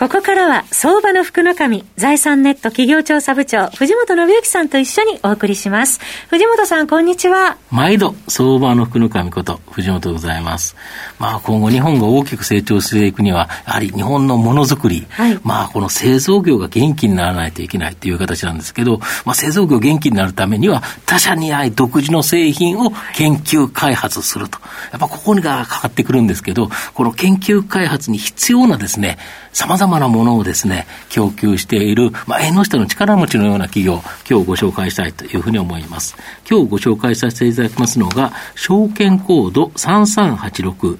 ここからは、相場の福の神、財産ネット企業調査部長、藤本信之さんと一緒にお送りします。藤本さん、こんにちは。毎度、相場の福の神こと、藤本でございます。まあ、今後日本が大きく成長していくには、やはり日本のものづくり、はい、まあ、この製造業が元気にならないといけないという形なんですけど、まあ、製造業元気になるためには、他社にない独自の製品を研究開発すると。やっぱここがかかってくるんですけど、この研究開発に必要なですね、様々なものをですね、供給している、まあ、縁の下の力持ちのような企業、今日ご紹介したいというふうに思います。今日ご紹介させていただきますのが、証券コード3386、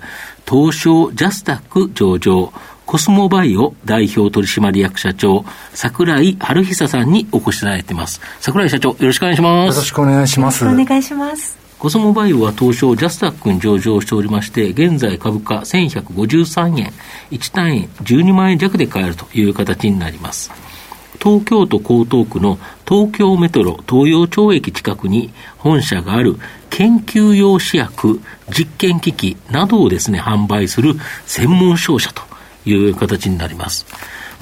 東証ジャスタック上場、コスモバイオ代表取締役社長、桜井春久さんにお越しいただいています。桜井社長、よろしくお願いします。よろしくお願いします。お願いします。コスモバイオは東証ジャスタックに上場しておりまして、現在株価1153円、1単位12万円弱で買えるという形になります。東京都江東区の東京メトロ東洋町駅近くに本社がある研究用試薬、実験機器などをですね、販売する専門商社という形になります。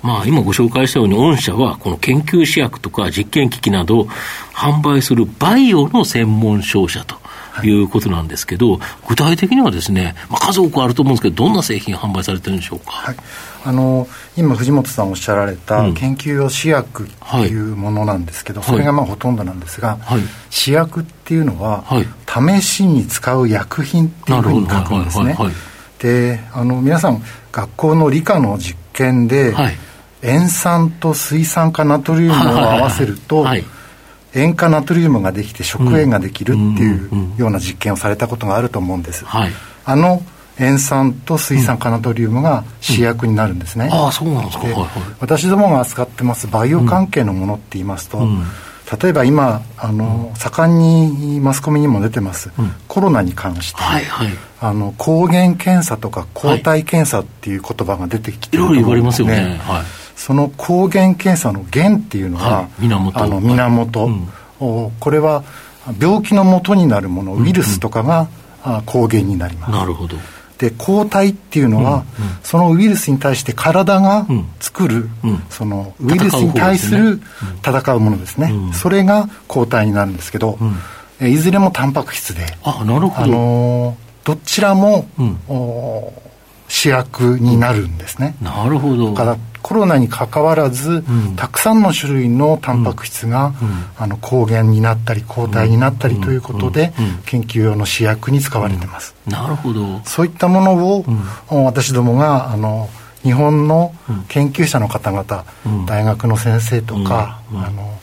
まあ、今ご紹介したように、御社はこの研究試薬とか実験機器などを販売するバイオの専門商社とい。うことなんですけど、具体的にはですね、まあ、数多くあると思うんですけど、どんな製品販売されてるんでしょうか？はい。あの今、藤本さんおっしゃられた研究用試薬っていうものなんですけど、うんはい、それがまあほとんどなんですが、はい、試薬っていうのは、はい、試しに使う薬品っていうふうに書くんですね。であの皆さん学校の理科の実験で、塩酸と水酸化ナトリウムを合わせると、塩化ナトリウムができて食塩ができるっていうような実験をされたことがあると思うんです、はい、あの塩酸と水酸化ナトリウムが主役になるんですね、うん。うん、ああそうなんですか、はいはい、私どもが扱ってますバイオ関係のものって言いますと、うん、例えば今あの、盛んにマスコミにも出てます、コロナに関して、はいはい、あの抗原検査とか抗体検査っていう言葉が出てきてると思うんですね、いろいろ言われますよね、はいその抗原検査の原っていうのは、はい、源。あの源、はいうん、これは病気の元になるものウイルスとかが、うん。うん、抗原になります。なるほど。で抗体っていうのは、うんうん、そのウイルスに対して体が作る、うん、そのウイルスに対する戦うものですね、うん、それが抗体になるんですけど、うん、いずれもタンパク質であなるほど、あのどちらも、主役になるんですね、なるほど。だからコロナにかかわらず、うん、たくさんの種類のタンパク質が、うん、あの抗原になったり抗体になったりということで、研究用の試薬に使われてます、なるほど。そういったものを、私どもがあの日本の研究者の方々、大学の先生とか、あの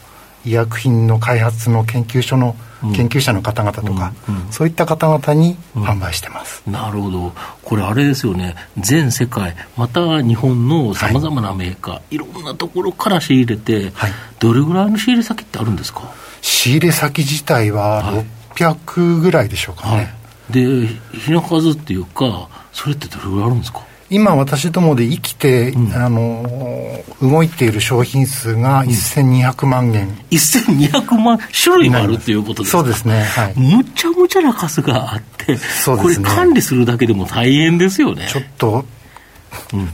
医薬品の開発の研究所の研究者の方々とか、うんうん、そういった方々に販売してます、うん、なるほど、これ、あれですよね、全世界、また日本のさまざまなメーカー、はい、いろんなところから仕入れて、はい、どれぐらいの仕入れ先ってあるんですか？仕入れ先自体は600ぐらいでしょうかね。はい、で、品数っていうか、それってどれぐらいあるんですか？今私どもで生きて、うん、あの動いている商品数が1200万元、うん、1200万種類もあるっていうことですか？そうですね、はい、むちゃむちゃな数があってね、これ管理するだけでも大変ですよね。ちょっと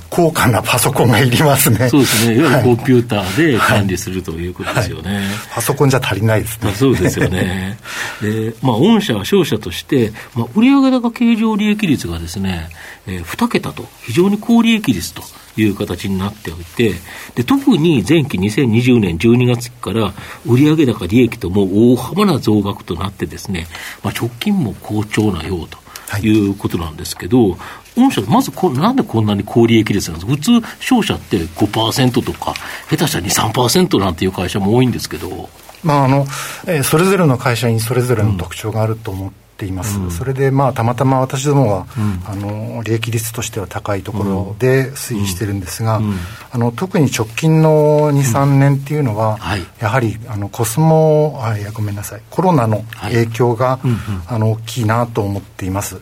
高価なパソコンがいりますね。そうですね。いわゆるコンピューターで管理するということですよね。はいはい、パソコンじゃ足りないですね。そうですよね。で、まあ、御社は商社として、まあ、売上高経常利益率がですね、えー、2桁と、非常に高利益率という形になっておいて、で特に前期2020年12月から売上高利益とも大幅な増額となってですね、まあ、直近も好調なようと。いうことなんですけど、御社、まずこなんでこんなに高利益率なんですか、普通、商社って5%とか、下手したら2、3%なんていう会社も多いんですけど。まああのえー、それぞれの会社にそれぞれの特徴があると思っています、うん、それで、まあ、たまたま私どもは、うん、あの利益率としては高いところで推移してるんですが、うん、あの特に直近の2、3年っていうのは、はい、やはりあのコスモあいやごめんなさい。コロナの影響が、はい、あの大きいなと思っています。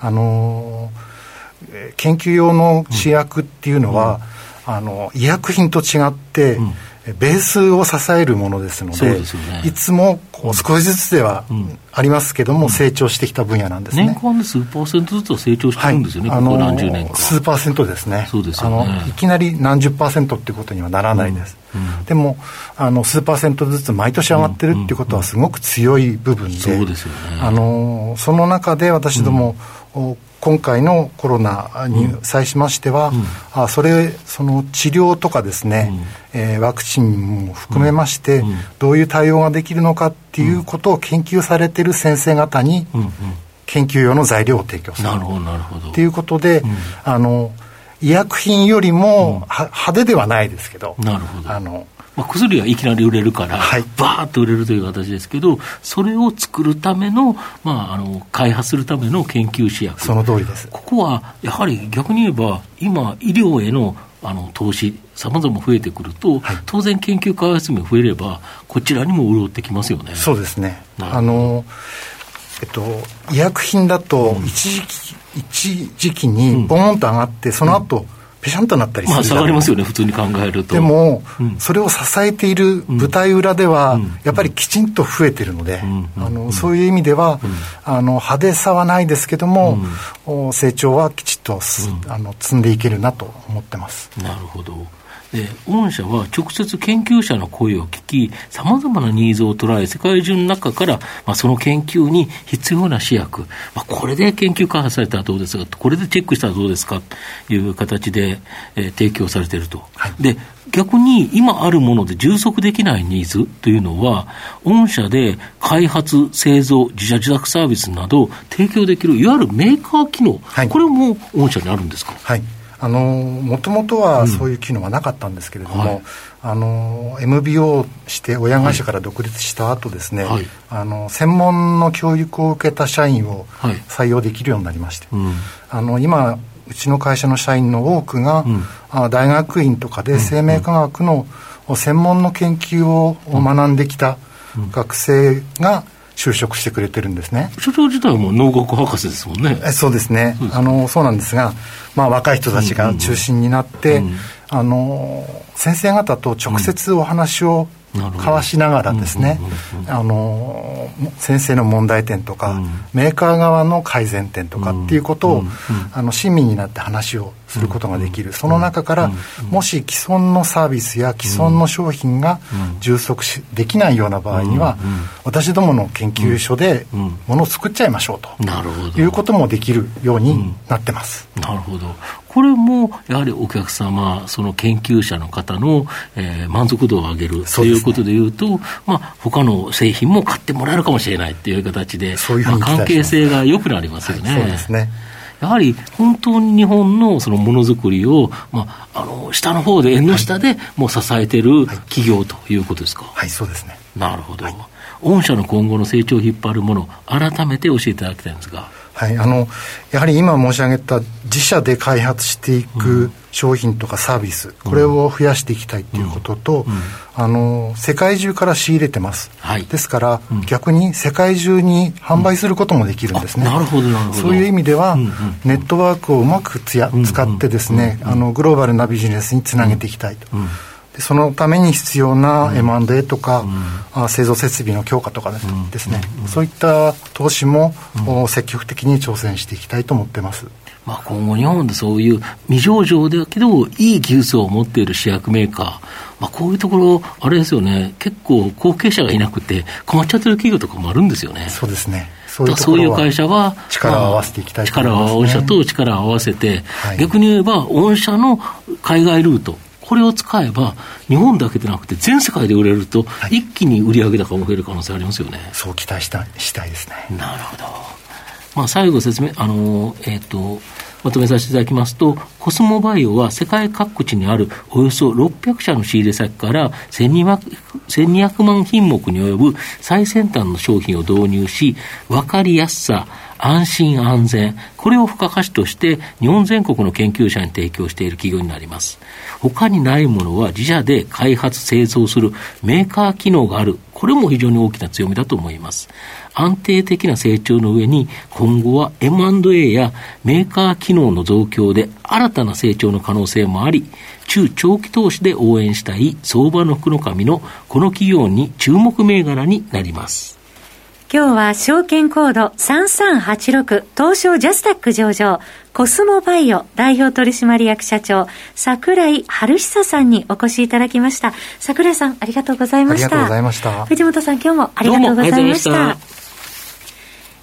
あの研究用の試薬っていうのは、うん、あの医薬品と違って、うんベースを支えるものですので、でね、いつも少しずつではありますけども、うん、成長してきた分野なんですね。年間で数パーセントずつは成長してるんですよね、はい、ここ何十年か。数パーセントですね。そうですよね。あのいきなり何十パーセントっていうことにはならないです。うんうん、でもあの、数パーセントずつ毎年上がってるっていうことは、すごく強い部分で、そうですよね。あのその中で私ども、今回のコロナに際しましては、うん、あそれその治療とかですね、うん、えー、ワクチンも含めまして、うん、どういう対応ができるのかっていうことを研究されている先生方に、研究用の材料を提供する。なるほどなるほど。ということで、あの医薬品よりも、派手ではないですけど、なるほど。あのまあ、薬はいきなり売れるから、はい、バーッと売れるという形ですけど、それを作るための、まあ、あの開発するための研究試薬、その通りです。ここはやはり逆に言えば、今、医療へのあの投資、さまざま増えてくると、はい、当然、研究開発も増えれば、こちらにも潤ってきますよね。そうですね。あのえっと、医薬品だと一時期、うん、一時期にボーンと上がって、その後、うん。ぺしゃんとなったりするまあ、下がりますよね、普通に考えると。でも、うん、それを支えている舞台裏では、うん、やっぱりきちんと増えてるので、あのそういう意味では、あの派手さはないですけども、成長はきちっと、あの積んでいけるなと思ってます。なるほど。で御社は直接研究者の声を聞き、さまざまなニーズを捉え、世界中の中から、まあ、その研究に必要な試薬、まあ、これで研究開発されたらどうですか、これでチェックしたらどうですかという形で、えー、提供されていると。はい、で逆に今あるもので充足できないニーズというのは、御社で開発、製造、自社自宅サービスなど提供できる、いわゆるメーカー機能、はい、これも御社にあるんですか？はいあのもともとはそういう機能はなかったんですけれども、うんはい、あの MBO して親会社から独立した後ですね、はい、あの専門の教育を受けた社員を採用できるようになりまして、はいうん、あの今うちの会社の社員の多くが、うん、あ大学院とかで生命科学の専門の研究を学んできた学生が、就職してくれてるんですね。所長自体はもう農学博士ですもんね。そうですね。あのそうなんですが、まあ、若い人たちが中心になって、あの先生方と直接お話を交わしながらですね、あの先生の問題点とか、うん、メーカー側の改善点とかっていうことを、うん、あの親身になって話をすることができる、その中から、もし既存のサービスや既存の商品が充足しできないような場合には、私どもの研究所でものを作っちゃいましょうと、いうこともできるようになってます。なるほどこれもやはりお客様、その研究者の方の、えー、満足度を上げるということでいうと、まあ他の製品も買ってもらえるかもしれないという形で、ううまあ、関係性が良くなりますよね。はい、そうですねやはり本当に日本のそのものづくりを、まあ、あの下の方で、縁の下でもう支えてる企業ということですか？はい、はい、そうですね。なるほど。はい、御社の今後の成長を引っ張るもの、改めて教えていただきたいんですが。はい、あのやはり今申し上げた自社で開発していく商品とかサービス、これを増やしていきたいということと、あの世界中から仕入れてます、はい、ですから、逆に世界中に販売することもできるんですね、なるほどなるほど。そういう意味では、ネットワークをうまくつや使ってですね、あのグローバルなビジネスにつなげていきたいと。そのために必要な M&A とか、うん、製造設備の強化とかですね、うん、そういった投資も、うん、積極的に挑戦していきたいと思ってます。まあ、今後、日本でそういう未上場だけど、いい技術を持っている試薬メーカー、まあ、こういうところ、あれですよね、結構後継者がいなくて、困っちゃってる企業とかもあるんですよね。そうですね。そういうそういう会社は、力を合わせていきたいね、力を、御社と力を合わせて、はい、逆に言えば、御社の海外ルート、これを使えば、日本だけでなくて、全世界で売れると、はい、一気に売上高も増える可能性ありますよね。そう期待したしたいですね。なるほど。まあ、最後説明、あの、えっ、ー、と、まとめさせていただきますと、コスモバイオは世界各地にあるおよそ600社の仕入れ先から1200 1200万品目に及ぶ最先端の商品を導入し、分かりやすさ、安心安全、これを付加価値として日本全国の研究者に提供している企業になります。他にないものは自社で開発、製造するメーカー機能がある、これも非常に大きな強みだと思います。安定的な成長の上に、今後は M&A やメーカー機能の増強で新たな成長の可能性もあり、中長期投資で応援したい相場の福の神のこの企業に注目銘柄になります。今日は証券コード3386東証ジャスタック上場コスモバイオ代表取締役社長桜井春久さんにお越しいただきました。桜井さんありがとうございました。ありがとうございました。藤本さん今日もありがとうございました